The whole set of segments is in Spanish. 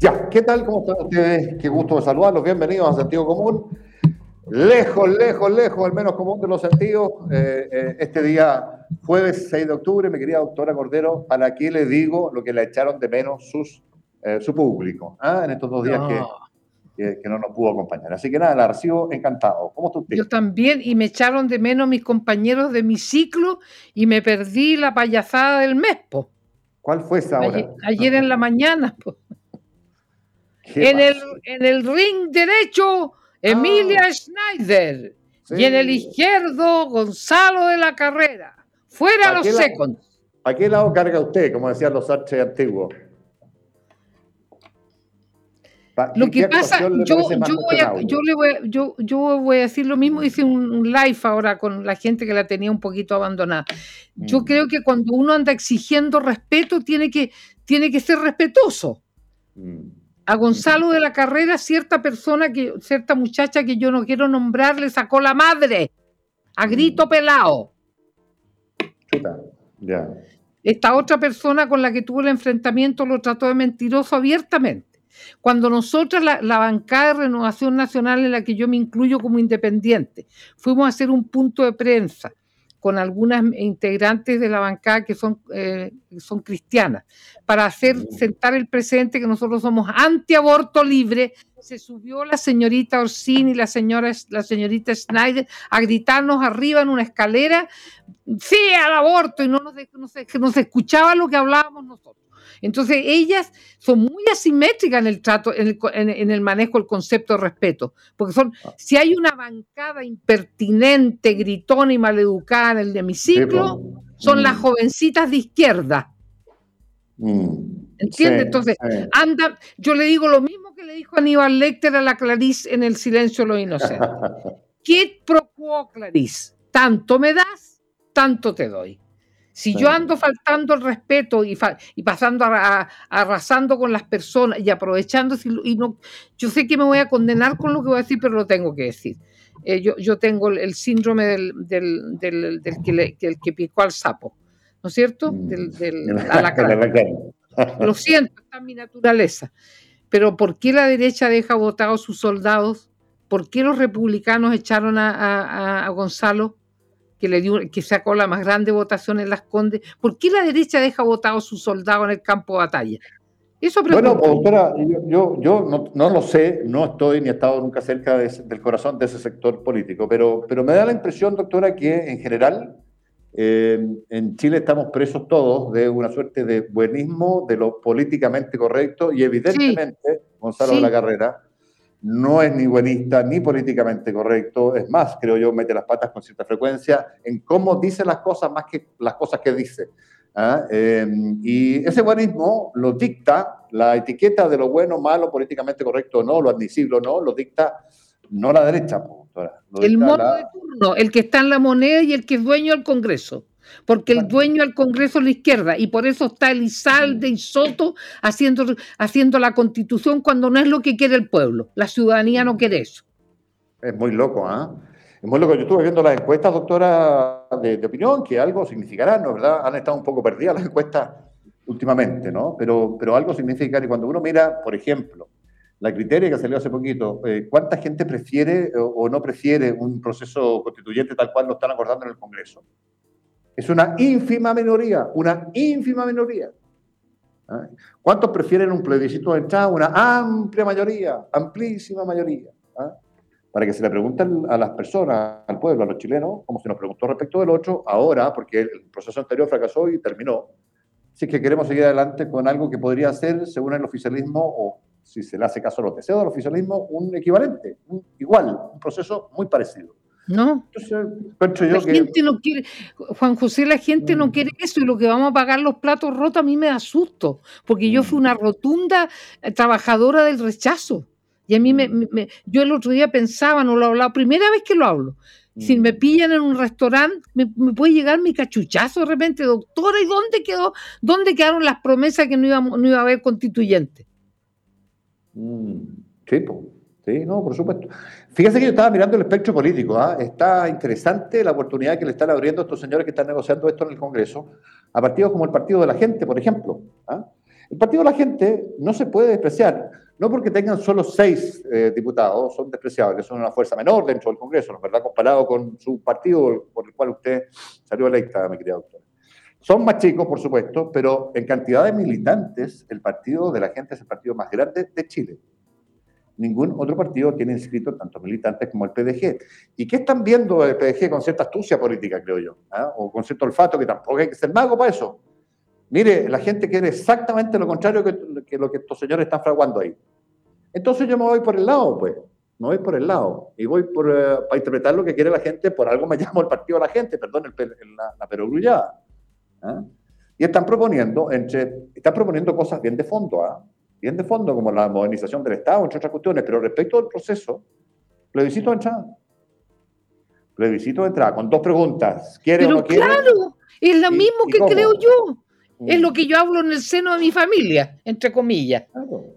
Ya, ¿qué tal? ¿Cómo están ustedes? Qué gusto de saludarlos. Bienvenidos a Sentido Común. Lejos, lejos, lejos, al menos común de los sentidos. Eh, eh, este día, jueves 6 de octubre, mi querida doctora Cordero, ¿para qué le digo lo que le echaron de menos sus, eh, su público ah, en estos dos días que que, no nos pudo acompañar. Así que nada, la recibo encantado. ¿Cómo está usted? Yo también, y me echaron de menos mis compañeros de mi ciclo y me perdí la payasada del mes, po. ¿Cuál fue esa hora? Ayer, en la mañana, po. En el, en el ring derecho, Emilia ah. Schneider. Y en el izquierdo, Gonzalo de la Carrera. Fuera los seconds. ¿A qué lado carga usted, como decían los arches antiguos? Lo que pasa, yo, voy a, yo, le voy yo, yo voy a decir lo mismo, hice un live ahora con la gente que la tenía un poquito abandonada. Yo mm. creo que cuando uno anda exigiendo respeto, tiene que, tiene que ser respetuoso. Mm. A Gonzalo de la Carrera, cierta persona, que, cierta muchacha que yo no quiero nombrar, le sacó la madre a grito mm. pelado. Esta otra persona con la que tuvo el enfrentamiento lo trató de mentiroso abiertamente. Cuando nosotros, la, bancada de Renovación Nacional, en la que yo me incluyo como independiente, fuimos a hacer un punto de prensa con algunas integrantes de la bancada que son, eh, son cristianas, para hacer sentar el presente que nosotros somos antiaborto libre, se subió la señorita Orsini y la, señora, la señorita Schneider a gritarnos arriba en una escalera, sí al aborto, y no nos, nos escuchaba lo que hablábamos nosotros. Entonces, ellas son muy asimétricas en el trato, en el, manejo del concepto de respeto, porque son, ah. si hay una bancada impertinente, gritona y maleducada en el de mi ciclo, son las mm. jovencitas de izquierda. Mm. ¿Entiendes? Entonces, anda, yo le digo lo mismo que le dijo Aníbal Lecter a la Clarice en El silencio de los inocentes. ¿Qué procuró Clarice? Tanto me das, tanto te doy. Si yo ando faltando el respeto y, y pasando a, arrasando con las personas y aprovechando, y no, yo sé que me voy a condenar con lo que voy a decir, pero lo tengo que decir. Eh, yo, yo, tengo el, síndrome del, del, del, que, picó al sapo, ¿no es cierto? Mm. Del Lo siento, está en mi naturaleza. Pero ¿por qué la derecha deja votados sus soldados? ¿Por qué los republicanos echaron a, a Gonzalo? Que, le dio, que sacó la más grande votación en Las Condes, ¿por qué la derecha deja votado a sus soldados en el campo de batalla? Eso bueno, doctora, yo, yo, no, lo sé, no estoy ni he estado nunca cerca del corazón de ese sector político, pero, pero me da la impresión, doctora, que en general eh, en Chile estamos presos todos de una suerte de buenismo, de lo políticamente correcto y evidentemente, Gonzalo de la Carrera, no es ni buenista ni políticamente correcto, es más, creo yo, mete las patas con cierta frecuencia en cómo dice las cosas más que las cosas que dice. ¿ah? Em, y ese buenismo lo dicta la etiqueta de lo bueno, malo, políticamente correcto o no, lo admisible o no, lo dicta no la derecha. el modo de turno, el que está en la moneda y el que es dueño del Congreso porque el dueño del Congreso es la izquierda y por eso está Elizalde y Soto haciendo, haciendo la constitución cuando no es lo que quiere el pueblo. La ciudadanía no quiere eso. Es muy loco, ¿ah? Es muy loco. Yo estuve viendo las encuestas, doctora, de, opinión, que algo significarán, ¿no? ¿Verdad? Han estado un poco perdidas las encuestas últimamente, ¿no? Pero, pero algo significa, y cuando uno mira, por ejemplo, la criteria que salió hace poquito, eh, ¿cuánta gente prefiere o, no prefiere un proceso constituyente tal cual lo están acordando en el Congreso? Es una ínfima minoría, una ínfima minoría. ¿Ah? ¿Cuántos prefieren un plebiscito de entrada? Una amplia mayoría, amplísima mayoría. ¿Ah? Para que se le pregunten a las personas, al pueblo, a los chilenos, como se nos preguntó respecto del otro, ahora, porque el proceso anterior fracasó y terminó, si que queremos seguir adelante con algo que podría ser, según el oficialismo, o si se le hace caso a los deseos del oficialismo, un equivalente, igual, un proceso muy parecido. No. la gente no quiere, Juan José, la gente no mm. quiere eso y lo que vamos a pagar los platos rotos a mí me da susto, porque yo fui una rotunda eh, trabajadora del rechazo. Y a mí me, mm. yo el otro día pensaba, no lo he hablado, primera vez que lo hablo. Si me mm. pillan en un restaurante, me, puede llegar mi cachuchazo de repente, doctora, ¿y dónde quedó? ¿Dónde quedaron las promesas que no iba, no iba a haber constituyente? Sí, sí, no, por supuesto. Fíjense que yo estaba mirando el espectro político. ¿ah? Está interesante la oportunidad que le están abriendo estos señores que están negociando esto en el Congreso a partidos como el Partido de la Gente, por ejemplo. ¿ah? El Partido de la Gente no se puede despreciar, no porque tengan solo seis eh, diputados, son despreciables, son una fuerza menor dentro del Congreso, ¿no verdad? Comparado con su partido por el cual usted salió electa, mi querida doctora. Son más chicos, por supuesto, pero en cantidad de militantes, el Partido de la Gente es el partido más grande de Chile ningún otro partido tiene inscrito tantos militantes como el PDG. ¿Y qué están viendo el PDG con cierta astucia política, creo yo? ¿ah? O con cierto olfato, que tampoco hay que ser mago para eso. Mire, la gente quiere exactamente lo contrario que, lo que estos señores están fraguando ahí. Entonces yo me voy por el lado, pues. Me voy por el lado. Y voy por, eh, para interpretar lo que quiere la gente. Por algo me llamo el partido de la gente, perdón, la, la perogrullada. ¿ah? Y están proponiendo, entre, están proponiendo cosas bien de fondo. ¿ah? Bien de fondo, como la modernización del Estado, entre otras cuestiones, pero respecto al proceso, plebiscito de entrada. Plebiscito de entrada, con dos preguntas. ¿Quiere pero o no quiere? Claro, es lo mismo que creo yo. Es mm. lo que yo hablo en el seno de mi familia, entre comillas,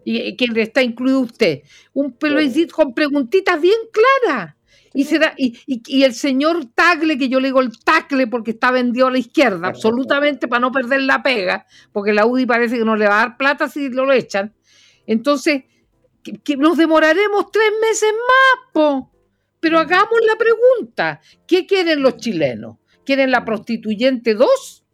y que está incluido usted. Un plebiscito con preguntitas bien claras. Y, será, y, y, el señor Tagle, que yo le digo el Tagle porque está vendido a la izquierda, absolutamente para no perder la pega, porque la UDI parece que no le va a dar plata si lo, echan. Entonces, que, nos demoraremos tres meses más, po. Pero hagamos la pregunta: ¿qué quieren los chilenos? ¿Quieren la prostituyente 2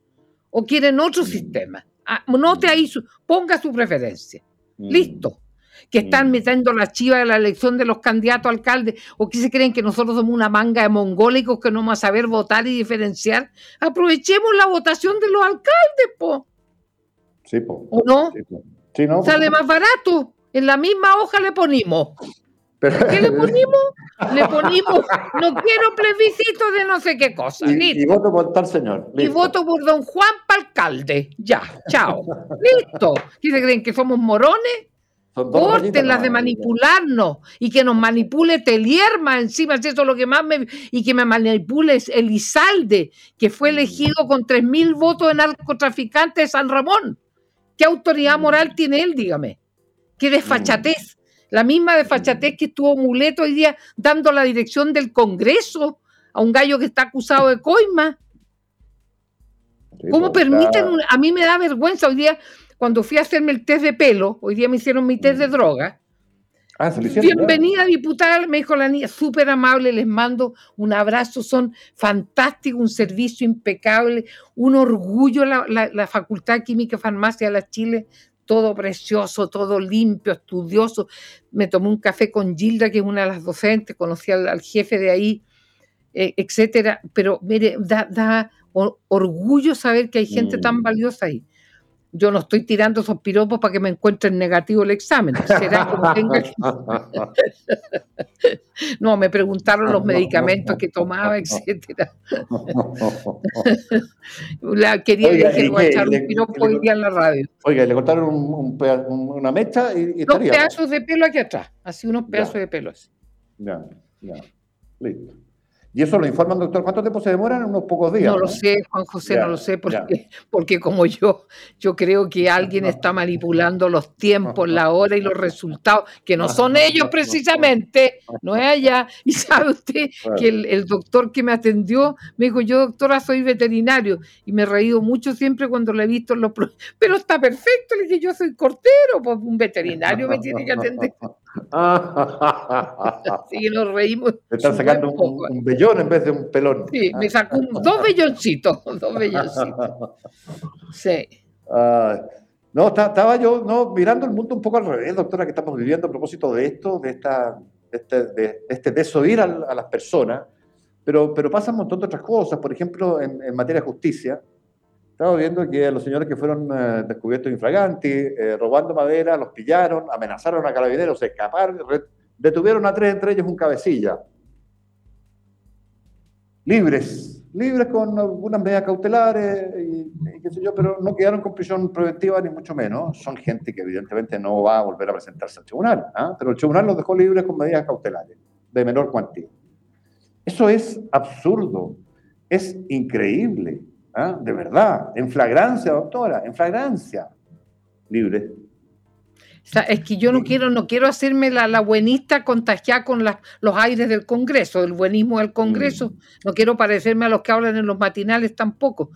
o quieren otro sistema? Ah, note ahí, ponga su preferencia. Listo que están mm. metiendo la chiva de la elección de los candidatos a alcalde, o que se creen que nosotros somos una manga de mongólicos que no vamos a saber votar y diferenciar. Aprovechemos la votación de los alcaldes, po. Sí, po. ¿O no? Sí, no Sale más barato. En la misma hoja le ponimos. ¿Qué le ponimos? Le ponimos, no quiero plebiscito de no sé qué cosa. Y, voto por tal señor. Y voto por don Juan para alcalde. Ya, chao. Listo. ¿Qué se creen que somos morones? Las de manipularnos y que nos manipule Telierma encima, eso es lo que más me. y que me manipule Elizalde, que fue mm. elegido con 3.000 votos de narcotraficante de San Ramón. ¿Qué autoridad mm. moral tiene él, dígame? ¿Qué desfachatez? Mm. La misma desfachatez que estuvo Muleto hoy día dando la dirección del Congreso a un gallo que está acusado de coima. ¿Cómo pues, permiten? A mí me da vergüenza hoy día cuando fui a hacerme el test de pelo, hoy día me hicieron mi test de mm. droga. Ah, Bienvenida, diputada, me dijo la niña, súper amable, les mando un abrazo, son fantásticos, un servicio impecable, un orgullo la, la, Facultad de Química y Farmacia de la Chile, todo precioso, todo limpio, estudioso. Me tomé un café con Gilda, que es una de las docentes, conocí al, jefe de ahí, eh, etcétera. Pero mire, da, orgullo saber que hay gente tan mm. valiosa ahí yo no estoy tirando esos piropos para que me encuentren negativo el examen. no, me preguntaron los medicamentos que tomaba, etcétera. la quería decir, voy a echar un piropo hoy día en la radio. Oiga, le cortaron una mecha y, y Dos pedazos de pelo aquí atrás, así unos pedazos de pelo así. Ya, ya, listo. Y eso lo informan, doctor. ¿Cuánto tiempo se demoran? Unos pocos días. No, lo sé, Juan José, no lo sé, porque, porque como yo, yo creo que alguien está manipulando los tiempos, la hora y los resultados, que no son ellos precisamente, no es allá. Y sabe usted que el, doctor que me atendió me dijo, yo doctora soy veterinario, y me he reído mucho siempre cuando le he visto los... Pero está perfecto, le dije, yo soy cortero, pues un veterinario me tiene que atender. Así que nos reímos. Me están sacando un, vellón en vez de un pelón. Sí, me sacó dos velloncitos, dos velloncitos. Sí. no, estaba yo no, mirando el mundo un poco al revés, doctora, que estamos viviendo a propósito de esto, de, esta, de este, de este desoír a, a, las personas, pero, pero pasan un montón de otras cosas, por ejemplo, en, en materia de justicia. Estaba viendo que los señores que fueron eh, descubiertos infraganti, eh, robando madera, los pillaron, amenazaron a carabineros, se escaparon, detuvieron a tres, entre ellos un cabecilla. Libres, libres con algunas medidas cautelares y, qué sé yo, pero no quedaron con prisión preventiva ni mucho menos. Son gente que evidentemente no va a volver a presentarse al tribunal, ¿ah? pero el tribunal los dejó libres con medidas cautelares de menor cuantía. Eso es absurdo, es increíble. ¿Ah? De verdad, en flagrancia, doctora, en flagrancia. Libre. es que yo no quiero, no quiero hacerme la, la buenista contagiada con los aires del Congreso, el buenismo del Congreso. Mm. No quiero parecerme a los que hablan en los matinales tampoco.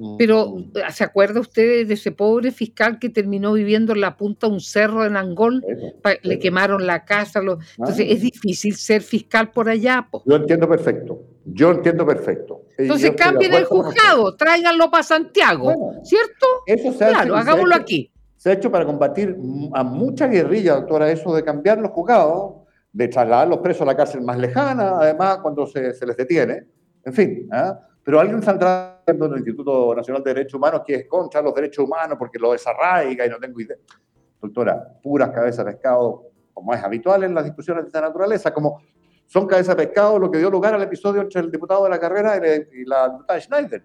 Mm. Pero, ¿se acuerda usted de ese pobre fiscal que terminó viviendo en la punta de un cerro en Angol? Le quemaron la casa. Entonces, ah. es difícil ser fiscal por allá. Yo entiendo perfecto. Yo entiendo perfecto. Entonces cambien el juzgado, tráiganlo para Santiago, ¿cierto? Eso se claro, hagámoslo aquí. Se ha hecho para combatir a mucha guerrilla, doctora, eso de cambiar los juzgados, de trasladar los presos a la cárcel más lejana, además cuando se, les detiene, en fin. ¿ah? Pero alguien saldrá en el Instituto Nacional de Derechos Humanos que es contra los derechos humanos porque lo desarraiga y no tengo idea. Doctora, puras cabezas de pescado, como es habitual en las discusiones de esta naturaleza, como son cabeza de pescado lo que dio lugar al episodio entre el diputado de la carrera y la diputada Schneider.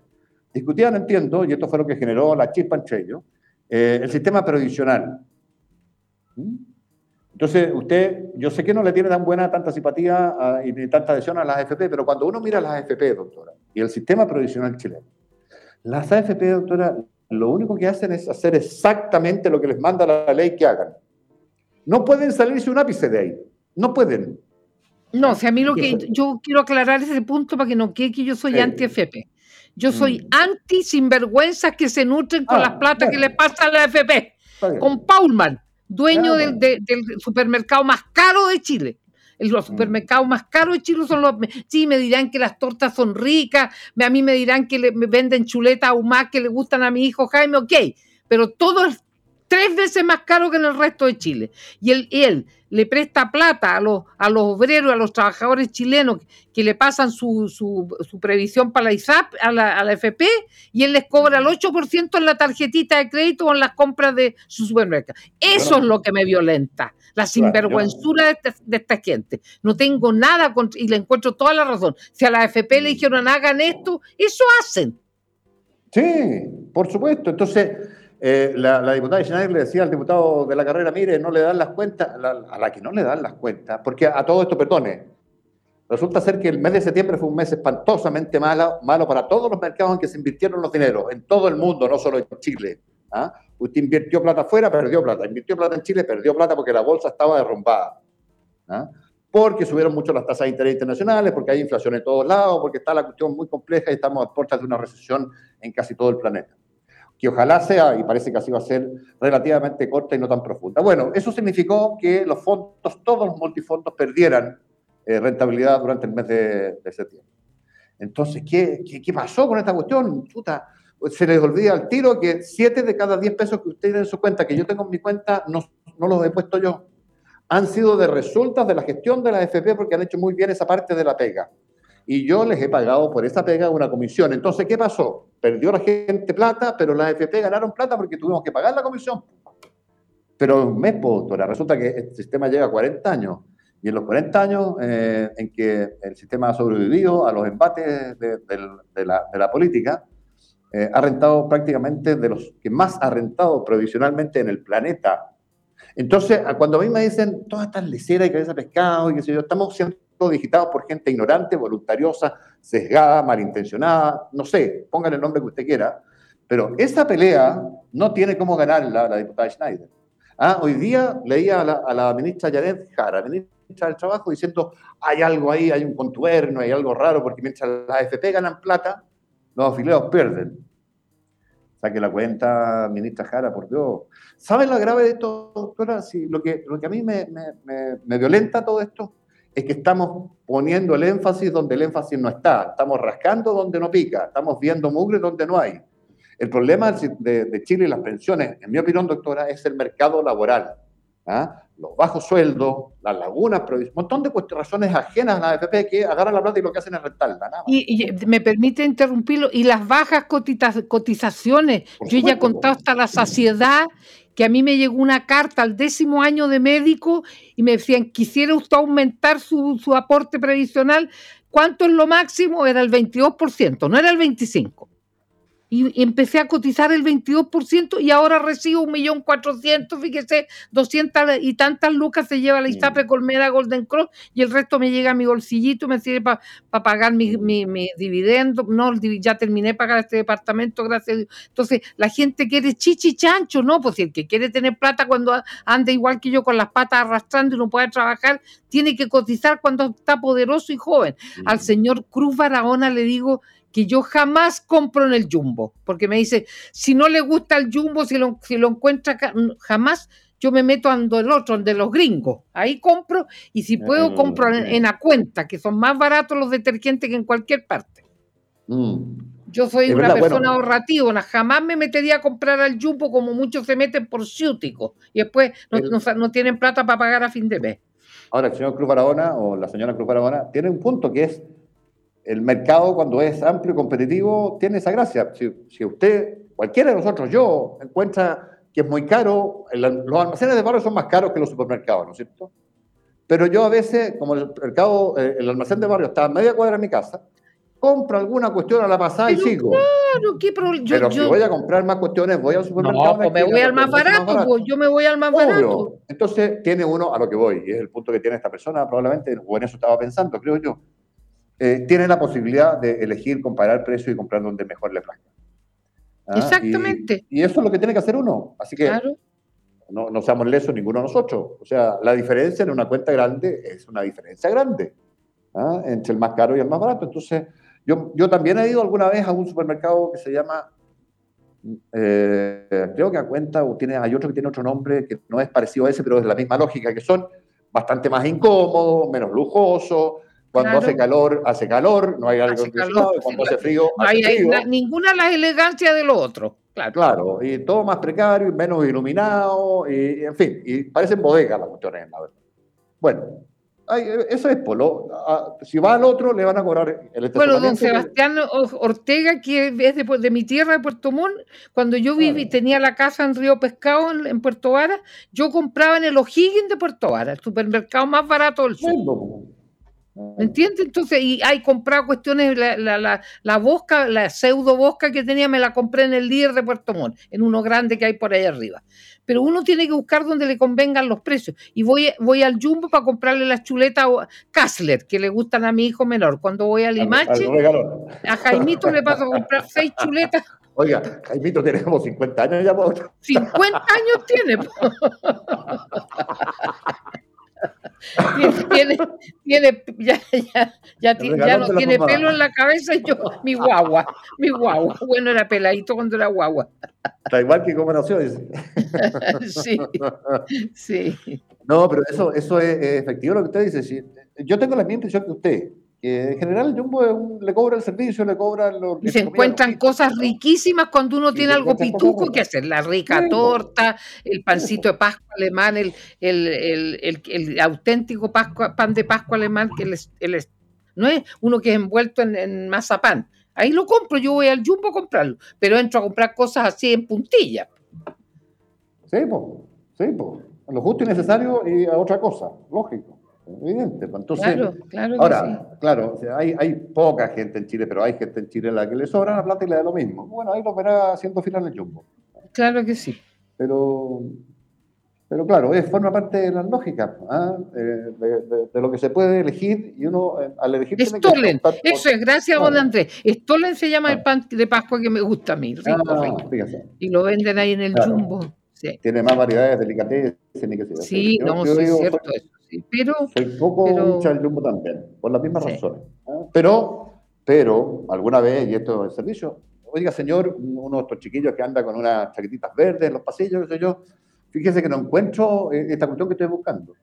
Discutían, entiendo, y esto fue lo que generó la chispa entre ellos, eh, el sistema previsional. ¿Mm? Entonces, usted, yo sé que no le tiene tan buena, tanta simpatía y tanta adhesión a las AFP, pero cuando uno mira las AFP, doctora, y el sistema previsional chileno, las AFP, doctora, lo único que hacen es hacer exactamente lo que les manda la ley que hagan. No pueden salirse un ápice de ahí. No pueden. No, o sea, a mí lo que yo quiero aclarar ese punto para que no quede que yo soy anti-FP. Yo soy mm. anti sinvergüenzas que se nutren con ah, las plata que le pasa a la FP. Con Paulman, dueño del, supermercado más caro de Chile. Los supermercados más caros de Chile son los. Sí, me dirán que las tortas son ricas, a mí me dirán que le, me venden chuletas ahumadas que le gustan a mi hijo Jaime, ok, pero todo es tres veces más caro que en el resto de Chile. Y él, él le presta plata a los, a los obreros, a los trabajadores chilenos que le pasan su, su, previsión para la ISAP, a la, a la, FP, y él les cobra el 8% en la tarjetita de crédito o en las compras de su supermercado. Eso es lo que me violenta, la sinvergüenzura de, de, esta gente. No tengo nada contra, y le encuentro toda la razón. Si a la FP le dijeron hagan esto, eso hacen. Sí, por supuesto. Entonces eh, la, diputada Schneider le decía al diputado de la carrera, mire, no le dan las cuentas, a la que no le dan las cuentas, porque a, todo esto, perdone, resulta ser que el mes de septiembre fue un mes espantosamente malo, malo para todos los mercados en que se invirtieron los dineros, en todo el mundo, no solo en Chile. ¿ah? Usted invirtió plata afuera, perdió plata. Invirtió plata en Chile, perdió plata porque la bolsa estaba derrumbada. ¿ah? Porque subieron mucho las tasas de interés internacionales, porque hay inflación en todos lados, porque está la cuestión muy compleja y estamos a puertas de una recesión en casi todo el planeta que ojalá sea, y parece que así va a ser, relativamente corta y no tan profunda. Bueno, eso significó que los fondos, todos los multifondos perdieran eh, rentabilidad durante el mes de, septiembre. Entonces, ¿qué, ¿qué, pasó con esta cuestión? Puta, se les olvida al tiro que 7 de cada 10 pesos que usted tiene en su cuenta, que yo tengo en mi cuenta, no, no los he puesto yo, han sido de resultas de la gestión de la AFP porque han hecho muy bien esa parte de la pega y yo les he pagado por esa pega una comisión. Entonces, ¿qué pasó? Perdió la gente plata, pero las FP ganaron plata porque tuvimos que pagar la comisión. Pero un mes, doctora, resulta que el sistema llega a 40 años. Y en los 40 años eh, en que el sistema ha sobrevivido a los embates de, la, política, eh, ha rentado prácticamente de los que más ha rentado provisionalmente en el planeta. Entonces, cuando a mí me dicen todas estas leceras y cabeza de pescado y que sé yo, estamos siendo digitados por gente ignorante, voluntariosa, sesgada, malintencionada, no sé, pongan el nombre que usted quiera, pero esa pelea no tiene cómo ganarla la diputada Schneider. Ah, hoy día leía a la, ministra Janet Jara, ministra del Trabajo, diciendo hay algo ahí, hay un contubernio, hay algo raro, porque mientras las AFP ganan plata, los afiliados pierden. Saque la cuenta, ministra Jara, por Dios. ¿Saben lo grave de esto, doctora? lo, que, a mí me violenta todo esto es que estamos poniendo el énfasis donde el énfasis no está, estamos rascando donde no pica, estamos viendo mugre donde no hay. El problema de, Chile y las pensiones, en mi opinión, doctora, es el mercado laboral. ¿ah? Los bajos sueldos, las lagunas, un montón de razones ajenas a la AFP que agarran la plata y lo que hacen es rentarla. Y, me permite interrumpirlo, y las bajas cotizaciones, yo ya he contado hasta la saciedad que a mí me llegó una carta al décimo año de médico y me decían, quisiera usted aumentar su, su aporte previsional, ¿cuánto es lo máximo? Era el 22%, no era el 25% y empecé a cotizar el 22% y ahora recibo un millón cuatrocientos, fíjese, 200 y tantas lucas se lleva la ISAPRE Colmera Golden Cross y el resto me llega a mi bolsillito me sirve para pagar mis mi, mi dividendos. No, ya terminé de pagar este departamento, gracias a Dios. Entonces, la gente quiere chichi chancho, ¿no? Pues el que quiere tener plata cuando anda igual que yo con las patas arrastrando y no puede trabajar, tiene que cotizar cuando está poderoso y joven. Al señor Cruz Barahona le digo que yo jamás compro en el Jumbo, porque me dice, si no le gusta el Jumbo, si lo, si lo encuentra, jamás yo me meto ando el otro, de los gringos. Ahí compro y si puedo mm, compro en, la cuenta, que son más baratos los detergentes que en cualquier parte. Mm. Yo soy una persona ahorrativa, jamás me metería a comprar al Jumbo como muchos se meten por ciútico y después no, tienen plata para pagar a fin de mes. Ahora, el señor Cruz Barahona o la señora Cruz Barahona tiene un punto que es el mercado cuando es amplio y competitivo tiene esa gracia. Si, usted, cualquiera de nosotros, yo, encuentra que es muy caro, los almacenes de barrio son más caros que los supermercados, ¿no es cierto? Pero yo a veces, como el mercado, eh, el almacén de barrio está a media cuadra de mi casa, compro alguna cuestión a la pasada y sigo. Claro, ¿qué yo, Pero si voy a comprar más cuestiones, voy al supermercado. No, pues me voy al más barato, pues yo me voy al más barato. Entonces tiene uno a lo que voy, y es el punto que tiene esta persona, probablemente, o en eso estaba pensando, creo yo eh, tiene la posibilidad de elegir, comparar precio y comprar donde mejor le plazca. ¿Ah? Exactamente. Y, eso es lo que tiene que hacer uno. Así que no, no seamos lesos ninguno de nosotros. O sea, la diferencia en una cuenta grande es una diferencia grande ¿ah? entre el más caro y el más barato. Entonces, yo, yo también he ido alguna vez a un supermercado que se llama eh, creo que a cuenta, o tiene, hay otro que tiene otro nombre que no es parecido a ese, pero es la misma lógica, que son bastante más incómodos, menos lujosos, cuando hace calor, hace calor, no hay algo acondicionado, cuando hace frío, no hay, ninguna la elegancia de lo otro. Claro. claro, y todo más precario, menos iluminado, y, en fin, y parecen bodegas las cuestiones, la verdad. Bueno, eso es polo. Si va al otro, le van a cobrar el Bueno, don Sebastián Ortega, que es de, de, mi tierra, de Puerto Montt, cuando yo viví, tenía la casa en Río Pescado, en, Puerto Vara, yo compraba en el O'Higgins de Puerto Vara, el supermercado más barato del sur. ¿Me entiendes? Entonces, y hay comprado cuestiones, la, la, la, la, bosca, la pseudo bosca que tenía, me la compré en el líder de Puerto Montt, en uno grande que hay por ahí arriba. Pero uno tiene que buscar donde le convengan los precios. Y voy, voy al Jumbo para comprarle las chuletas Kassler, que le gustan a mi hijo menor. Cuando voy a Limache, a Jaimito le paso a comprar seis chuletas Oiga, Jaimito tiene como 50 años ya. 50 años tiene. tiene, tiene, ya, ya, ya, ya no tiene pelo en la cabeza y yo, mi guagua, mi guagua. Bueno, era peladito cuando era guagua. Está igual que como nació, dice. sí, sí. No, pero eso, eso es, efectivo lo que usted dice. Yo tengo la misma impresión que usted en general el Jumbo le cobra el servicio, le cobra los... Y se encuentran cosas riquísimas cuando uno tiene algo pituco que hacer, la rica torta, el pancito de Pascua alemán, el, el, auténtico pan de Pascua alemán, que no es uno que es envuelto en, mazapán. Ahí lo compro, yo voy al Jumbo a comprarlo, pero entro a comprar cosas así en puntilla. Sí, pues, sí, pues. Lo justo y necesario y a otra cosa, lógico evidente. Pues, entonces, claro, ahora, claro, hay, hay poca gente en Chile, pero hay gente en Chile a la que le sobra la plata y le da lo mismo. Bueno, ahí lo verá haciendo final el jumbo. Claro que sí. Pero Pero claro, es, forma parte de la lógica ¿ah? eh, de, lo que se puede elegir y uno eh, al elegir... Stolen, eso es, gracias a don Andrés. Stolen se llama el pan de Pascua que me gusta a mí, rico, ah, Y lo venden ahí en el Jumbo. Tiene más variedades, delicatessen y que Sí, no, sí, es cierto eso, sí. Pero... Soy poco hincha el Jumbo también, por las mismas razones. ¿ah? Pero, pero, alguna vez, y esto es el servicio, oiga señor, uno de estos chiquillos que anda con unas chaquetitas verdes en los pasillos, qué sé yo, Fíjese que no encuentro eh, esta cuestión que estoy buscando.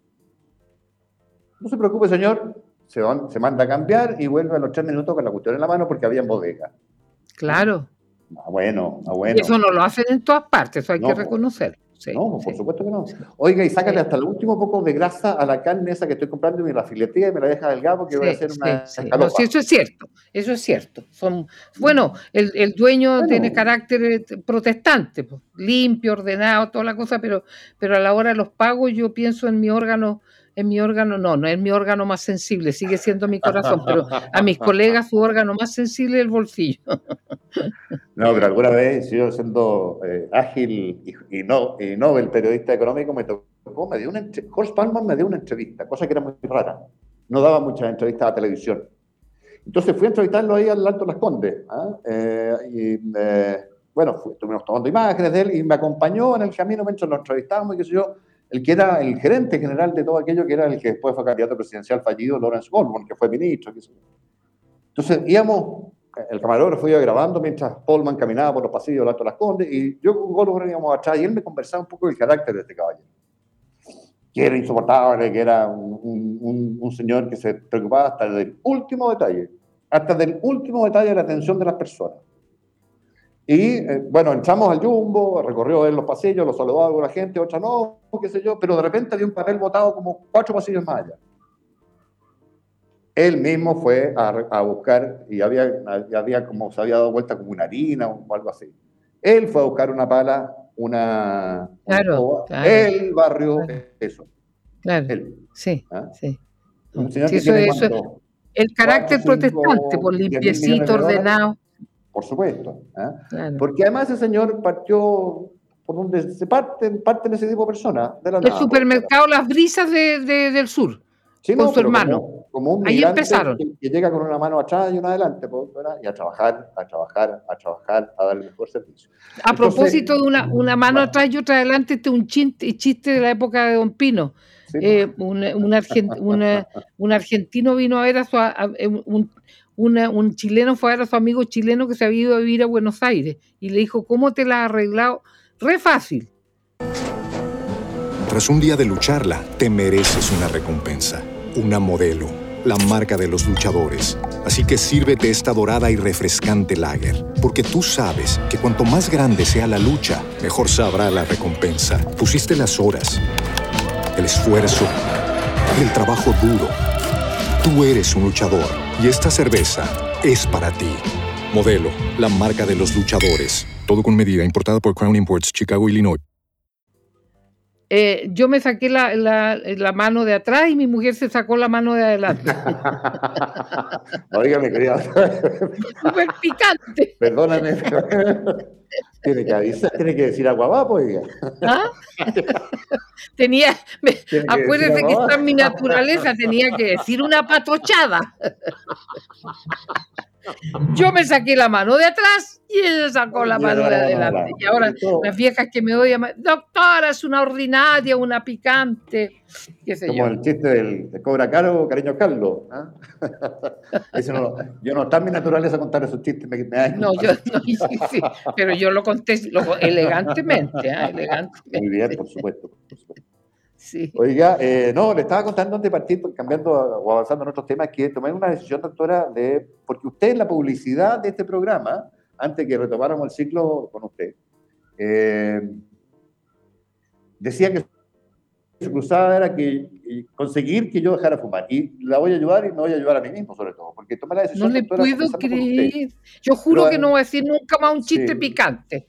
No se preocupe, señor, se, se manda a cambiar y vuelve a los tres minutos con la cuestión en la mano porque había en bodega. Claro. Ah, bueno, ah, bueno. eso no lo hacen en todas partes, eso hay que pues. Reconocer no, por supuesto que no. Oiga, y sácale hasta el último poco de grasa a la carne esa que estoy comprando y me la filetía y me la deja delgada porque voy a hacer una sí, eso es cierto, eso es cierto. Son, bueno, el, el dueño tiene carácter eh, protestante, pues, limpio, ordenado, toda la cosa, pero, pero a la hora de los pagos yo pienso en mi órgano en mi órgano, no, no es mi órgano más sensible, sigue siendo mi corazón, pero a mis colegas su órgano más sensible es el bolsillo. No, pero alguna vez yo siendo eh, ágil y, no, y no el periodista económico me tocó, me dio una Jorge Palman me dio una entrevista, cosa que era muy rara. No daba muchas entrevistas a televisión. Entonces fui a entrevistarlo ahí al Alto Las Condes. ¿ah? Eh, y eh, bueno, estuvimos tomando imágenes de él y me acompañó en el camino mientras lo entrevistábamos y qué sé yo el que era el gerente general de todo aquello, que era el que después fue candidato presidencial fallido, Lawrence Goldman, que fue ministro. Entonces íbamos, el camarógrafo iba grabando mientras Polman caminaba por los pasillos del Alto Las Condes y yo con Goldman íbamos atrás y él me conversaba un poco del carácter de este caballero. Que era insoportable, que era un, un señor que se preocupaba hasta del último detalle, hasta del último detalle de la atención de las personas. Y eh, bueno, entramos al Jumbo, recorrió él los pasillos, lo saludó a alguna gente, otra no, qué sé yo, pero de repente había un papel botado como cuatro pasillos más allá. Él mismo fue a, buscar y había, había como se había dado vuelta como una harina o algo así. Él fue a buscar una pala, una. Claro. el barrio, eso. Claro. Sí, ¿Ah? sí. eso, el carácter protestante, por limpiecito, ordenado por supuesto. ¿eh? Porque además ese señor partió por donde se parten, parten ese tipo de personas. el supermercado Las Brisas de, del Sur, con su hermano. Como, un Ahí empezaron. Que, llega con una mano atrás y una adelante, pues, y a trabajar, a trabajar, a trabajar, a dar el mejor servicio. A propósito de una, una mano atrás y otra adelante, este es un chiste, chiste de la época de Don Pino. Eh, un, un, argentino vino a ver a su, un, un chileno fue a ver a su amigo chileno que se había ido a vivir a Buenos Aires y le dijo, ¿cómo te la has arreglado? Re fácil. Tras un día de lucharla, te mereces una recompensa, una modelo, la marca de los luchadores. Así que sírvete esta dorada y refrescante lager, porque tú sabes que cuanto más grande sea la lucha, mejor sabrá la recompensa. Pusiste las horas, el esfuerzo, el trabajo duro. Tú eres un luchador y esta cerveza es para ti. Modelo, la marca de los luchadores. Todo con medida, importada por Crown Imports, Chicago, Illinois. Eh, yo me saqué la, la, mano de atrás y mi mujer se sacó la mano de adelante. Oiga, mi querida. Súper picante. Perdóname. Tiene que avisar, tiene que decir agua pues. ¿Ah? Tenía, acuérdese que está en mi naturaleza, tenía que decir una patochada. Yo me saqué la mano de atrás y ella sacó la mano de adelante. Y ahora las viejas que me odian, doctora, es una ordinaria, una picante. Como el chiste del de Cobra Caro, cariño Carlos. ¿ah? yo no está en mi naturaleza contar esos chistes. Me, no, yo, no, sí, pero yo lo conté elegantemente, ¿ah? elegantemente. Muy bien, por supuesto. Por supuesto. Oiga, eh, no, le estaba contando antes de partir, cambiando o avanzando en otros temas, que tomé una decisión, doctora, de, porque usted en la publicidad de este programa, antes que retomáramos el ciclo con usted, eh, decía que su cruzada era que conseguir que yo dejara fumar. Y la voy a ayudar y me voy a ayudar a mí mismo, sobre todo, porque tomé la decisión. No le puedo creer. Yo juro que no voy a decir nunca más un chiste picante.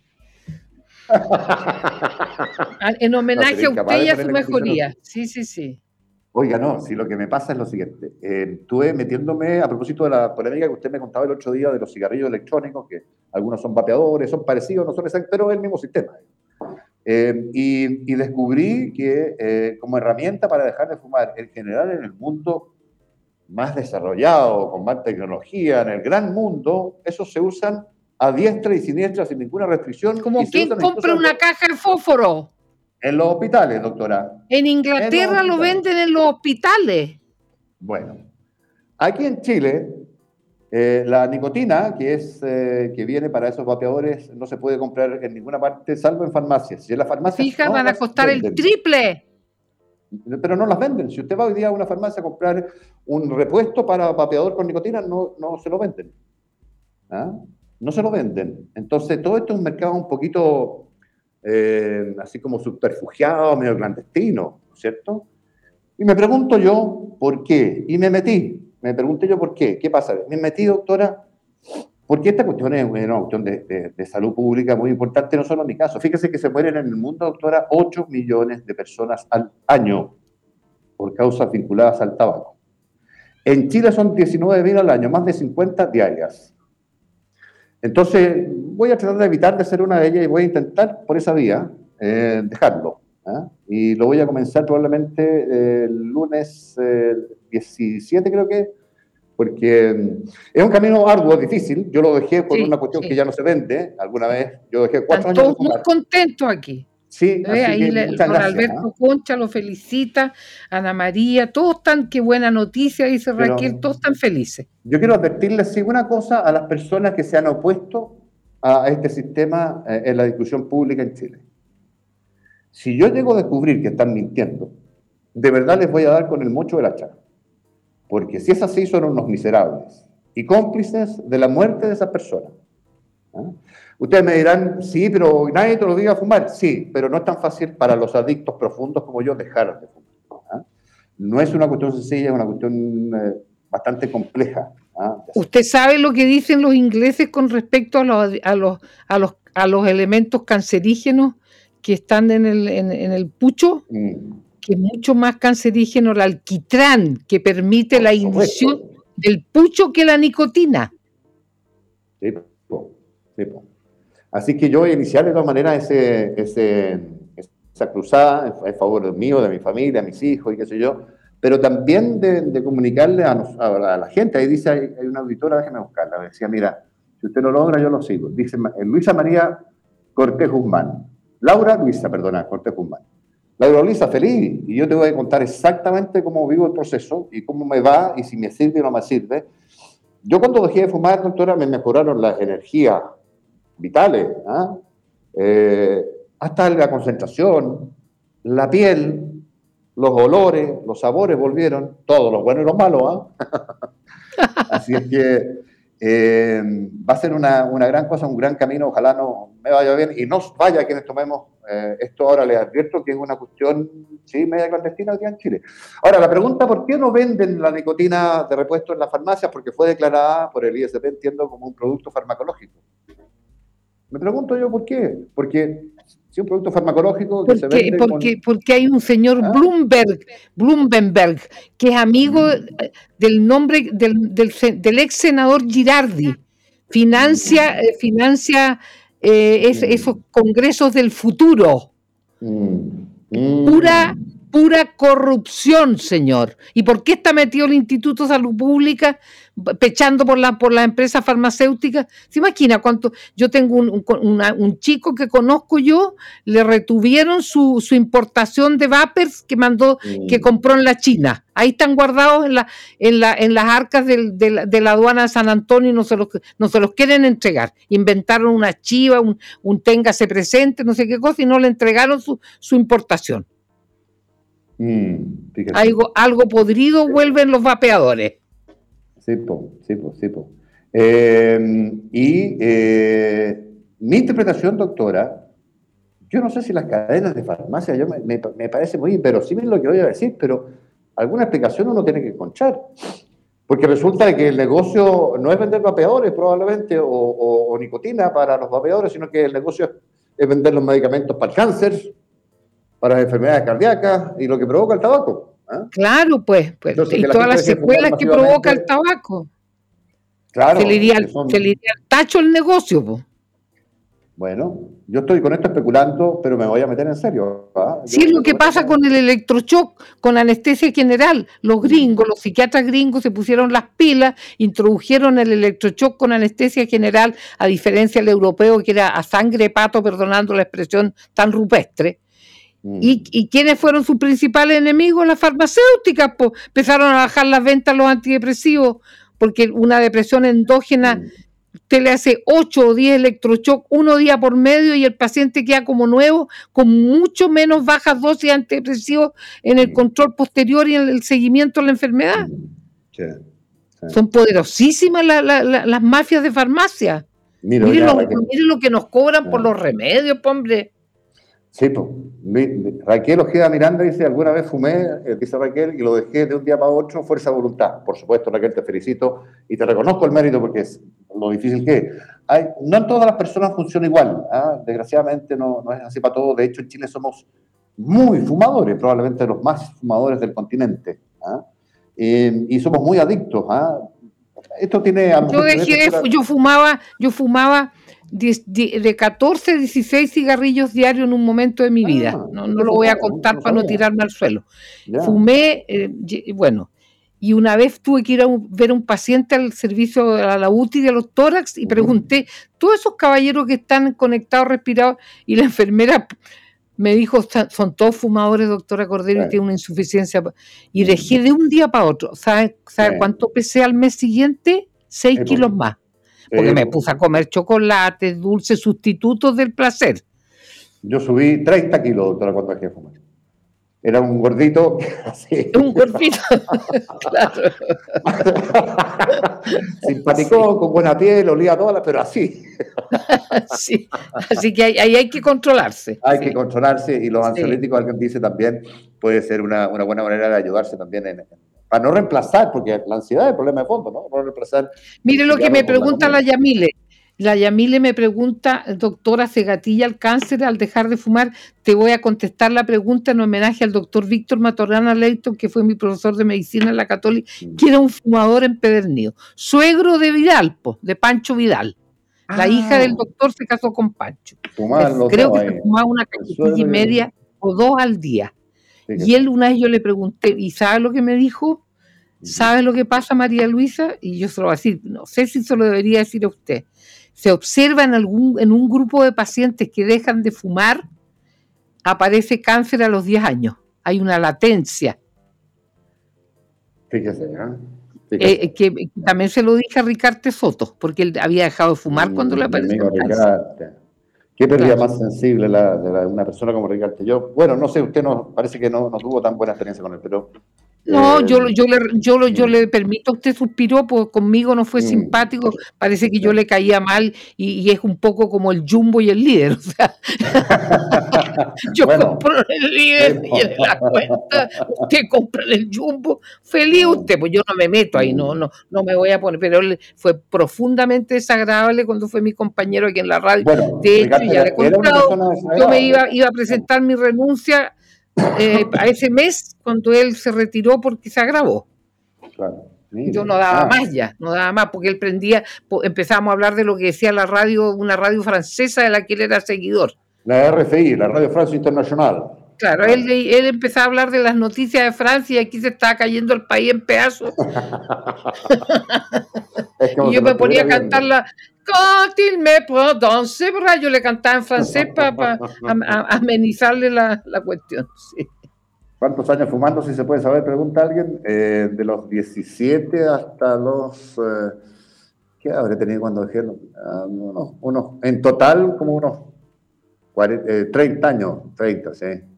en homenaje a usted y a su mejoría. Sí, sí, sí. Oiga, no, si lo que me pasa es lo siguiente. Eh, estuve metiéndome, a propósito de la polémica que usted me contaba el otro día de los cigarrillos electrónicos, que algunos son vapeadores, son parecidos, no son exactos, pero es el mismo sistema. Eh, y, descubrí que eh, como herramienta para dejar de fumar, en general en el mundo más desarrollado, con más tecnología, en el gran mundo, esos se usan a diestra y siniestra sin ninguna restricción. Como quien compra una caja de fósforo. En los hospitales, doctora. En Inglaterra lo venden en los hospitales. Bueno, aquí en Chile, eh, la nicotina, que, es, eh, que viene para esos vapeadores, no se puede comprar en ninguna parte, salvo en farmacias. Si en la farmacia Fija, van a costar el triple. Pero no las venden. Si usted va hoy día a una farmacia a comprar un repuesto para vapeador con nicotina, no, no se lo venden. ¿Ah? No se lo venden. Entonces, todo esto es un mercado un poquito eh, así como subterfugiado, medio clandestino, ¿cierto? Y me pregunto yo, ¿por qué? Y me metí, me pregunté yo, ¿por qué? ¿Qué pasa? Me metí, doctora, porque esta cuestión es una cuestión de, salud pública muy importante, no solo en mi caso. Fíjese que se mueren en el mundo, doctora, 8 millones de personas al año por causas vinculadas al tabaco. En Chile son 19 mil al año, más de 50 diarias. Entonces, voy a tratar de evitar de ser una de ellas y voy a intentar por esa vía eh, dejarlo. ¿ah? Y lo voy a comenzar probablemente eh, el lunes 17, eh, creo que, porque mm, es un camino arduo, difícil. Yo lo dejé por una cuestión que ya no se vende. Alguna vez yo dejé cuatro Están años. Todos muy contentos aquí. Sí, ahí Alberto ¿ah? Concha lo felicita, Ana María, todos están, qué buena noticia, dice Raquel, todos están felices. Yo quiero advertirles sí, una cosa a las personas que se han opuesto a este sistema eh, en la discusión pública en Chile. Si yo llego a descubrir que están mintiendo, de verdad les voy a dar con el mocho de la chara. Porque si es así, son unos miserables y cómplices de la muerte de esa persona. ¿ah? Ustedes me dirán, sí, pero nadie te lo diga a fumar. Sí, pero no es tan fácil para los adictos profundos como yo dejar de fumar. ¿ah? No es una cuestión sencilla, es una cuestión eh, bastante compleja. ¿ah? ¿Usted sabe lo que dicen los ingleses con respecto a los, a los, a los, a los elementos cancerígenos que están en el, en, el pucho? Mm. Que es mucho más cancerígeno el alquitrán, que permite la ignición del pucho que la nicotina. Sí, sí, Así que yo voy a iniciar de todas maneras ese, esa cruzada en, favor mío, de mi familia, de mis hijos y qué sé yo, pero también de, comunicarle a, la gente. Ahí dice, hay, una auditora, déjeme buscarla, decía, mira, si usted no lo logra, yo lo sigo. Dice eh, Luisa María Cortés Guzmán. Laura Luisa, perdona, Cortés Guzmán. Laura Luisa, feliz, y yo te voy a contar exactamente cómo vivo el proceso y cómo me va y si me sirve o no me sirve. Yo cuando dejé de fumar, doctora, me mejoraron las energías vitales, ¿ah? eh, hasta la concentración, la piel, los olores, los sabores volvieron, todos los buenos y los malos. ¿ah? Así es que eh, va a ser una, gran cosa, un gran camino, ojalá no me vaya bien y no vaya quienes tomemos eh, esto ahora, les advierto que es una cuestión, sí, media clandestina aquí en Chile. Ahora, la pregunta, ¿por qué no venden la nicotina de repuesto en las farmacias? Porque fue declarada por el ISP, entiendo, como un producto farmacológico. Me pregunto yo por qué. Porque si un producto farmacológico que se vende porque, porque hay un señor ¿Ah? Bloomberg, Bloomberg, que es amigo mm. del nombre del, del, ex senador Girardi. Financia, eh, financia eh, mm. esos congresos del futuro. Pura pura corrupción, señor. ¿Y por qué está metido el Instituto de Salud Pública pechando por la, por la empresa farmacéutica? ¿Se imagina cuánto? Yo tengo un, chico que conozco yo, le retuvieron su, importación de vapers que mandó, que compró en la China. Ahí están guardados en, la, en, la, en las arcas de, la, aduana de San Antonio y no se, los, no se los quieren entregar. Inventaron una chiva, un, un téngase presente, no sé qué cosa, y no le entregaron su, su importación. Mm, algo, algo podrido vuelven los vapeadores. Sí, po, sí, po, sí, po. Em, y eh, mi interpretación, doctora, yo no sé si las cadenas de farmacia, yo me, parece muy inverosímil lo que voy a decir, pero alguna explicación uno tiene que encontrar. Porque resulta que el negocio no es vender vapeadores probablemente o, o nicotina para los vapeadores, sino que el negocio es vender los medicamentos para el cáncer, para las enfermedades cardíacas y lo que provoca el tabaco. ¿ah? Claro, pues, pues y todas las secuelas que provoca el tabaco. Claro. Se le iría, al tacho el negocio. Bueno, yo estoy con esto especulando, pero me voy a meter en serio. ¿ah? Sí, lo que pasa con el electroshock, con anestesia general. Los gringos, los psiquiatras gringos se pusieron las pilas, introdujeron el electroshock con anestesia general, a diferencia del europeo que era a sangre pato, perdonando la expresión tan rupestre. Mm. ¿Y, ¿Y, quiénes fueron sus principales enemigos? Las farmacéuticas. Pues, empezaron a bajar las ventas los antidepresivos, porque una depresión endógena... Mm usted le hace 8 o 10 electroshock uno día por medio y el paciente queda como nuevo, con mucho menos bajas dosis antidepresivos en el control posterior y en el seguimiento de la enfermedad. Son poderosísimas las mafias de farmacia. Mire lo, que nos cobran por los remedios, hombre. Sí, pues. Raquel Ojeda Miranda dice, alguna vez fumé, eh, dice Raquel, y lo dejé de un día para otro, fuerza de voluntad. Por supuesto, Raquel, te felicito y te reconozco el mérito porque es lo difícil que es. Hay, no en todas las personas funciona igual. ¿ah? Desgraciadamente no, no, es así para todos. De hecho, en Chile somos muy fumadores, probablemente los más fumadores del continente. ¿ah? Eh, y somos muy adictos. ¿ah? Esto tiene... Yo dejé, yo fumaba, yo fumaba de, 14, 16 cigarrillos diarios en un momento de mi vida. Ah, no, lo voy a contar para no tirarme al suelo. Fumé, eh, bueno, y una vez tuve que ir a ver a un paciente al servicio de la UTI de los tórax y pregunté, todos esos caballeros que están conectados, respirados, y la enfermera me dijo, son todos fumadores, doctora Cordero, y tienen una insuficiencia. Y dejé de un día para otro. ¿Sabe, sabe cuánto pesé al mes siguiente? Seis kilos más porque me puse a comer chocolate, dulces, sustitutos del placer. Yo subí 30 kilos, doctora, cuando dejé de fumar. Era un gordito. Así. Un gordito, claro. Simpático, con buena piel, olía toda, pero así. sí, así que ahí, hay que controlarse. Hay que controlarse y los ansiolíticos, alguien dice también, puede ser una, una, buena manera de ayudarse también en, para no reemplazar, porque la ansiedad es el problema de fondo, ¿no? No reemplazar. Mire lo que me pregunta la, Yamile. La Yamile me pregunta, doctora, ¿se gatilla el cáncer al dejar de fumar? Te voy a contestar la pregunta en homenaje al doctor Víctor Matorrana Leighton, que fue mi profesor de medicina en la Católica, mm. que era un fumador empedernido. Suegro de Vidal, de Pancho Vidal. La hija del ah. doctor se casó con Pancho. Creo que se fumaba una cajita y media o dos al día. Y él una vez yo le pregunté, ¿y sabe lo que me dijo? ¿Sabe lo que pasa, María Luisa? Y yo se lo voy a decir, no sé si se lo debería decir a usted. Se observa en, algún, en un grupo de pacientes que dejan de fumar, aparece cáncer a los 10 años. Hay una latencia. Fíjese, ¿eh? Eh, que, también se lo dije a Ricardo Soto, porque él había dejado de fumar mm, cuando le apareció. Qué pérdida más sensible la, de una persona como Ricardo. Yo, bueno, no sé, usted no parece que no, no tuvo tan buena experiencia con él, pero no, yo, eh, yo, le, yo, yo le permito, usted suspiró, pues conmigo no fue mm. simpático, parece que yo le caía mal y, es un poco como el jumbo y el líder. O sea, yo compro el líder y en la cuenta, usted compra el jumbo, feliz mm. usted, pues yo no me meto ahí, no, no, no me voy a poner, pero él fue profundamente desagradable cuando fue mi compañero aquí en la radio. de hecho, ya le he contado, yo me iba, iba a presentar mi renuncia eh, a ese mes cuando él se retiró porque se agravó. Yo no daba más ya, no daba más, porque él prendía, empezamos a hablar de lo que decía la radio, una radio francesa de la que él era seguidor. La RFI, la Radio France Internacional. Claro, él, él empezó a hablar de las noticias de Francia y aquí se estaba cayendo el país en pedazos. y yo me ponía a cantar la, Quand il me prend dans ses bras, yo le cantaba en francés para amenizarle la, la cuestión. ¿Cuántos años fumando, si se puede saber? Pregunta alguien. Eh, de los 17 hasta los... Eh, ¿Qué habré tenido cuando dejé? Uh, unos, en total, como unos 40, 30 eh, años, 30, sí.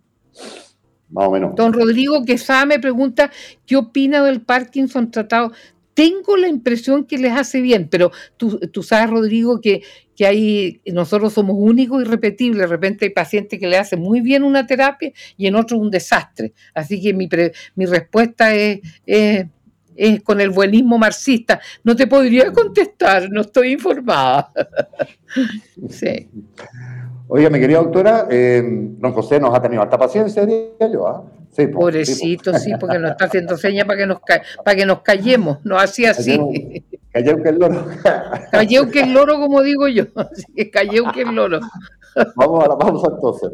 Más o menos. Don Rodrigo Quesada me pregunta qué opina del Parkinson tratado tengo la impresión que les hace bien, pero tú, sabes, Rodrigo, que, que hay, nosotros somos únicos y repetibles. De repente hay pacientes que le hacen muy bien una terapia y en otros un desastre. Así que mi, mi respuesta es, es, con el buenismo marxista. No te podría contestar, no estoy informada. sí. Oiga, mi querida doctora, eh, don José nos ha tenido alta paciencia, diría yo. ¿ah? Pobrecito, sí, porque nos está haciendo señas para que nos para que nos callemos, no así así. Calleu que el loro. Calleu que el loro, como digo yo. Así que calleu que el loro. Vamos a la pausa entonces.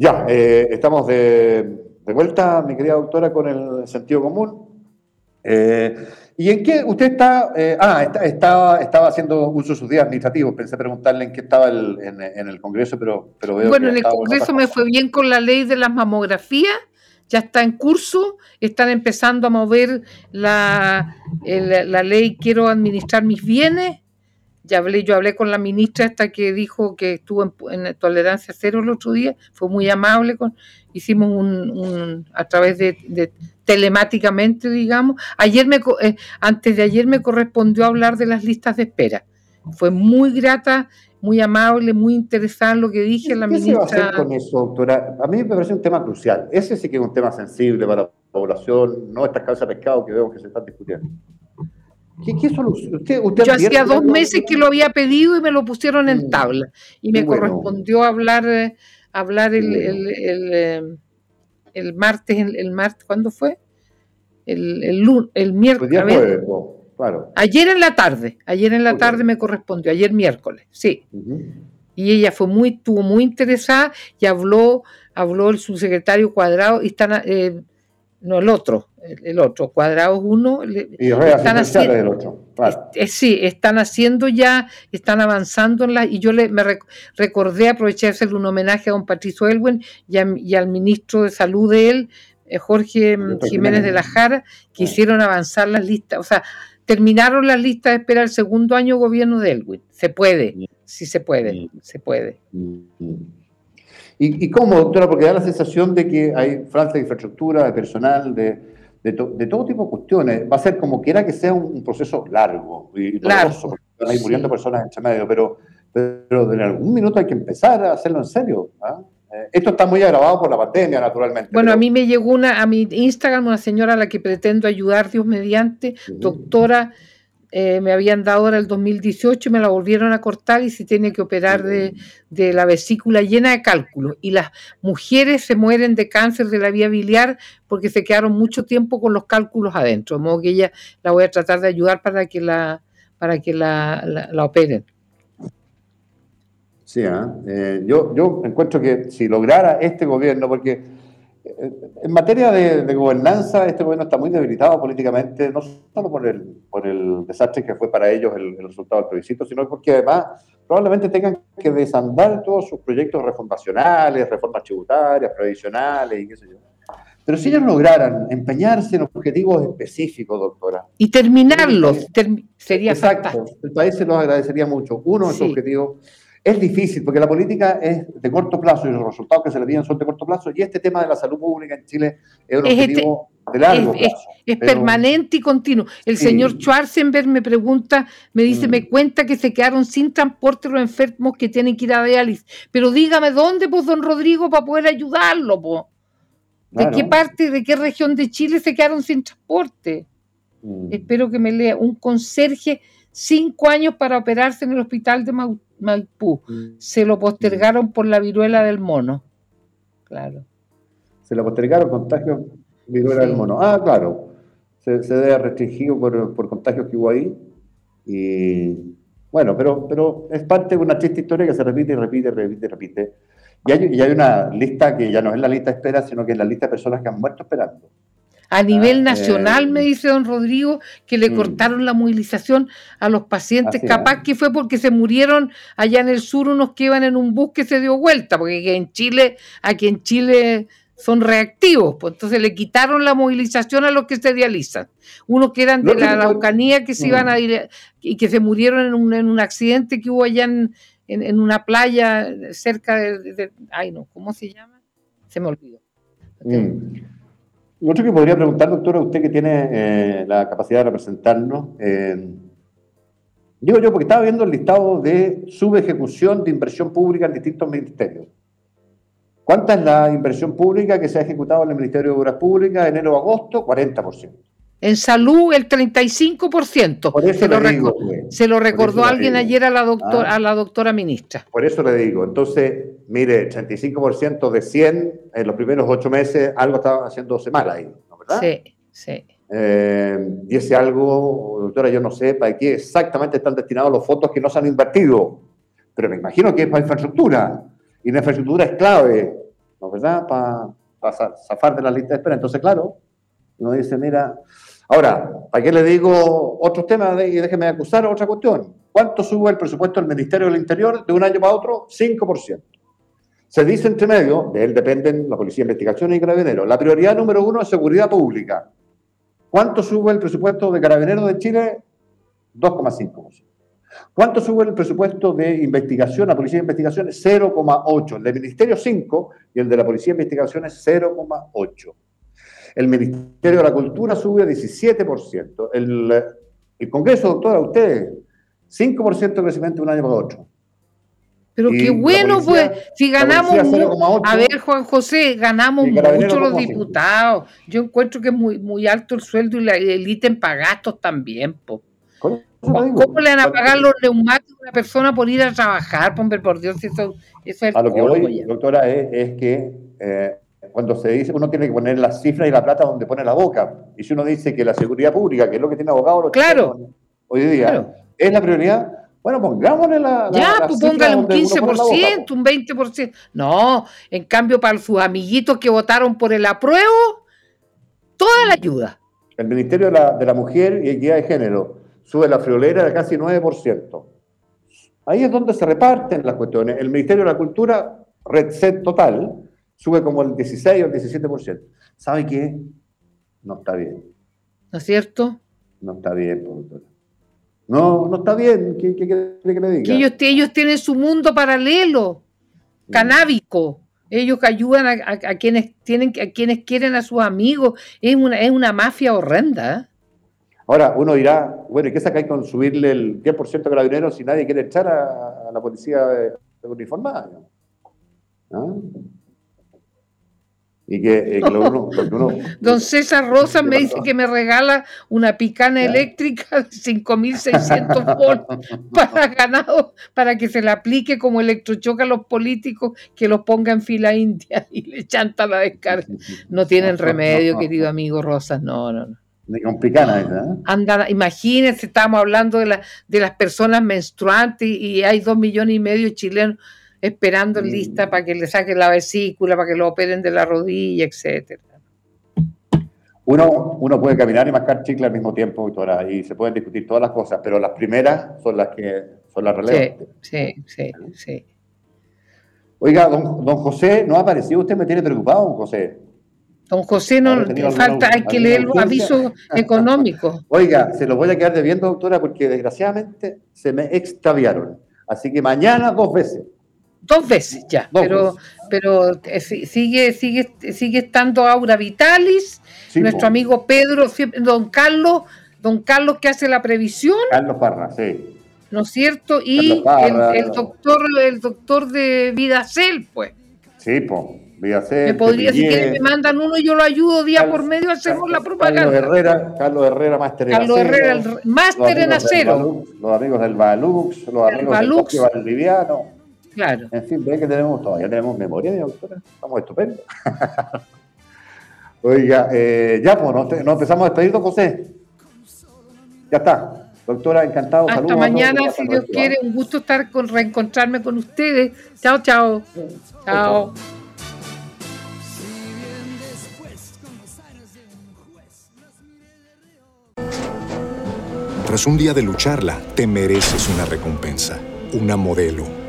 Ya, eh, estamos de, vuelta, mi querida doctora, con el sentido común. Eh, ¿Y en qué usted está? Eh, ah, estaba, estaba haciendo uso de sus días administrativos. Pensé preguntarle en qué estaba en, el Congreso, pero, pero veo Bueno, en el Congreso me fue bien con la ley de las mamografías. Ya está en curso, están empezando a mover la, la ley Quiero administrar mis bienes, ya hablé, yo hablé con la ministra esta que dijo que estuvo en, tolerancia cero el otro día, fue muy amable, con, hicimos un, a través de, telemáticamente, digamos. Ayer me, eh, antes de ayer me correspondió hablar de las listas de espera. Fue muy grata, muy amable, muy interesante lo que dije la ministra. ¿Qué se va a hacer con eso, doctora? A mí me parece un tema crucial. Ese sí que es un tema sensible para la población, no estas casas de pescado que vemos que se están discutiendo. ¿Qué, solución? Usted, Yo hacía dos meses que lo había pedido y me lo pusieron en mm. tabla. Y me correspondió hablar, hablar el, el, el, eh, el, martes, el, martes, ¿cuándo fue? El, el, el miércoles. claro. Ayer en la tarde, ayer en la tarde me correspondió, ayer miércoles, sí. Y ella fue muy, estuvo muy interesada y habló, habló el subsecretario Cuadrado y están, eh, no el otro, el, otro, cuadrados uno. Y están haciendo, el otro. sí, están haciendo ya, están avanzando en la, y yo le, me recordé, aproveché de hacerle un homenaje a don Patricio Elwen y, al ministro de salud de él, eh, Jorge Jiménez de la Jara, que hicieron avanzar las listas, o sea, terminaron las listas de espera el segundo año gobierno de Elwin. Se puede, sí se puede, se puede. ¿Y, cómo, doctora? Porque da la sensación de que hay falta de infraestructura, de personal, de, de, todo tipo de cuestiones. Va a ser como quiera que sea un, proceso largo y doloroso, porque van a ir muriendo personas en medio, pero, pero en algún minuto hay que empezar a hacerlo en serio. ¿ah? Eh, esto está muy agravado por la pandemia, naturalmente. Bueno, a mí me llegó una, a mi Instagram una señora a la que pretendo ayudar, Dios mediante, doctora eh, me habían dado ahora el 2018 y me la volvieron a cortar y se tiene que operar de, la vesícula llena de cálculos. Y las mujeres se mueren de cáncer de la vía biliar porque se quedaron mucho tiempo con los cálculos adentro. De modo que ella la voy a tratar de ayudar para que la, para que la, operen. Sí, ¿ah? eh, yo, yo encuentro que si lograra este gobierno, porque en materia de, gobernanza, este gobierno está muy debilitado políticamente, no solo por el, por el desastre que fue para ellos el, resultado del plebiscito, sino porque además probablemente tengan que desandar todos sus proyectos refundacionales, reformas tributarias, previsionales y qué sé yo. Pero si ellos lograran empeñarse en objetivos específicos, doctora. Y terminarlos, sería Exacto, el país se los agradecería mucho. Uno de esos objetivos es difícil porque la política es de corto plazo y los resultados que se le piden son de corto plazo y este tema de la salud pública en Chile es un este objetivo de largo plazo. Es, permanente y continuo. El señor Schwarzenberg me pregunta, me dice, mm. me cuenta que se quedaron sin transporte los enfermos que tienen que ir a diálisis. Pero dígame, ¿dónde, pues, don Rodrigo, para poder ayudarlo, pues? ¿De qué parte, de qué región de Chile se quedaron sin transporte? Mm. Espero que me lea. Un conserje, cinco años para operarse en el hospital de Mautí Maipú. Mm. Se lo postergaron por la viruela del mono. Claro. Se lo postergaron contagio viruela del mono. Ah, claro. Se, se debe restringido por, por contagios que hubo ahí. Y bueno, pero, pero es parte de una triste historia que se repite y repite, repite, repite. Y hay, y hay una lista que ya no es la lista de espera, sino que es la lista de personas que han muerto esperando. A nivel ah, nacional, me dice don Rodrigo, que le mm. cortaron la movilización a los pacientes. Capaz que fue porque se murieron allá en el sur unos que iban en un bus que se dio vuelta, porque en Chile, aquí en Chile son reactivos, pues entonces le quitaron la movilización a los que se dializan. Unos que eran de la Araucanía que se iban mm. a ir y que se murieron en un, en un accidente que hubo allá en, en, una playa cerca de, Ay, no, ¿cómo se llama? Se me olvidó. Mm. Otro que podría preguntar, doctora, usted que tiene eh, la capacidad de representarnos, eh, digo yo, porque estaba viendo el listado de subejecución de inversión pública en distintos ministerios. ¿Cuánta es la inversión pública que se ha ejecutado en el Ministerio de Obras Públicas enero a agosto? 40%. En salud, el 35%. Por eso se, lo digo, pues. se lo recordó alguien ayer a la, doctora, Ah. a la doctora ministra. Por eso le digo, entonces, mire, 35% de 100 en los primeros ocho meses, algo estaba haciéndose mal ahí, ¿no verdad? Sí, sí. Eh, y ese algo, doctora, yo no sé para qué exactamente están destinados los fondos que no se han invertido, pero me imagino que es para infraestructura, y la infraestructura es clave, ¿no verdad? Para, zafar de la lista de espera. Entonces, claro, uno dice, mira, ahora, ¿para qué le digo otros temas y déjeme acusar otra cuestión? ¿Cuánto sube el presupuesto del Ministerio del Interior de un año para otro? 5%. Se dice entre medio, de él dependen la Policía de Investigación y Carabineros, la prioridad número uno es seguridad pública. ¿Cuánto sube el presupuesto de Carabineros de Chile? 2,5%. ¿Cuánto sube el presupuesto de investigación, la Policía de Investigación? 0,8%. El del Ministerio 5% y el de la Policía de Investigación es 0,8%. El Ministerio de la Cultura sube 17%. El, el Congreso, doctora, usted, 5% de crecimiento de un año para otro. Pero Y qué bueno, policía- pues, si ganamos. policía mu- 0,8. A ver, Juan José, ganamos mucho los 2,5. diputados. Yo encuentro que es muy, muy alto el sueldo y la, el ítem para gastos también, po. ¿Cómo le van a pagar los neumáticos a una persona por ir a trabajar? Hombre, por Dios, eso, eso es A lo que voy, ya. doctora, es, es que eh, cuando se dice, uno tiene que poner las cifras y la plata donde pone la boca. Y si uno dice que la seguridad pública, que es lo que tiene abogados los Claro. chilenos hoy día, Claro. es la prioridad, bueno, pongámosle la. la- Ya, pues póngale un donde uno pone la boca, 15%, un 20%. No, en cambio, para sus amiguitos que votaron por el apruebo, toda la ayuda. El Ministerio de la, de la Mujer y Equidad de Género sube la friolera de casi 9%. Ahí es donde se reparten las cuestiones. El Ministerio de la Cultura, Red Set total, sube como el 16 o el 17%. ¿Sabe qué? No está bien. ¿No es cierto? No está bien, doctora. No, no está bien. ¿Qué, quiere que le diga? Que ellos, ellos tienen su mundo paralelo, canábico. Ellos ayudan a, a- a quienes tienen, a quienes quieren a sus amigos. Es una, es una mafia horrenda. ¿eh? Ahora, uno dirá, bueno, ¿y qué sacáis con subirle el 10% de carabineros si nadie quiere echar a, a la policía eh, uniformada? ¿Ah? Y que, uno, uno- Don César Rosa me ¿Qué dice que me regala una picana Ya. eléctrica de 5.600 volts para ganado, para que se le aplique como electrochoque a los políticos, que los ponga en fila india y le chanta la descarga. No tienen remedio, querido amigo Rosas, no, no, no. Ni con picana esa, ¿eh? Anda, imagínense, estamos hablando de, la- de las personas menstruantes y, y hay dos millones y medio de chilenos esperando en lista para que le saquen la vesícula, para que lo operen de la rodilla, etcétera. Uno, uno puede caminar y mascar chicle al mismo tiempo, doctora, y se pueden discutir todas las cosas, pero las primeras son las que son las relevantes. sí, sí, sí. Oiga, don, don José, ¿no ha aparecido? Usted me tiene preocupado, don José. Don José, no ¿Habrá tenido falta, alguna- hay que leer los avisos económicos. Oiga, se lo voy a quedar debiendo, doctora, porque desgraciadamente se me extraviaron. Así que mañana dos veces. Dos veces ya, Dos pero, veces. pero eh, si- sigue, sigue, sigue estando Aura Vitalis, Sí, nuestro po. amigo Pedro, siempre- don Carlos, don Carlos que hace la previsión, Carlos Parra, sí. ¿no es cierto? Y Carlos el, Parra. el doctor, el doctor de Vidacel, pues. Sí, po. Vía Me podría, si quieren, me mandan uno y yo lo ayudo día Carlos- por medio, hacemos la Carlos propaganda. Herrera, Carlos Herrera, máster en Carlos acero, Herrera, el máster en del acero. Balux, Los amigos del Balux, los amigos del Balux. Bosque Valdiviano. Claro. En fin, ve que tenemos todavía tenemos memoria, mi doctora. Estamos estupendos. Oiga, eh, ya, pues, nos, nos empezamos a despedir, don José. Ya está. Doctora, encantado. Hasta Saludos a todos. mañana, Hasta si Dios quiere. Un gusto estar con reencontrarme con ustedes. Chao, chao. Chao. Tras un día de lucharla, te mereces una recompensa, una modelo,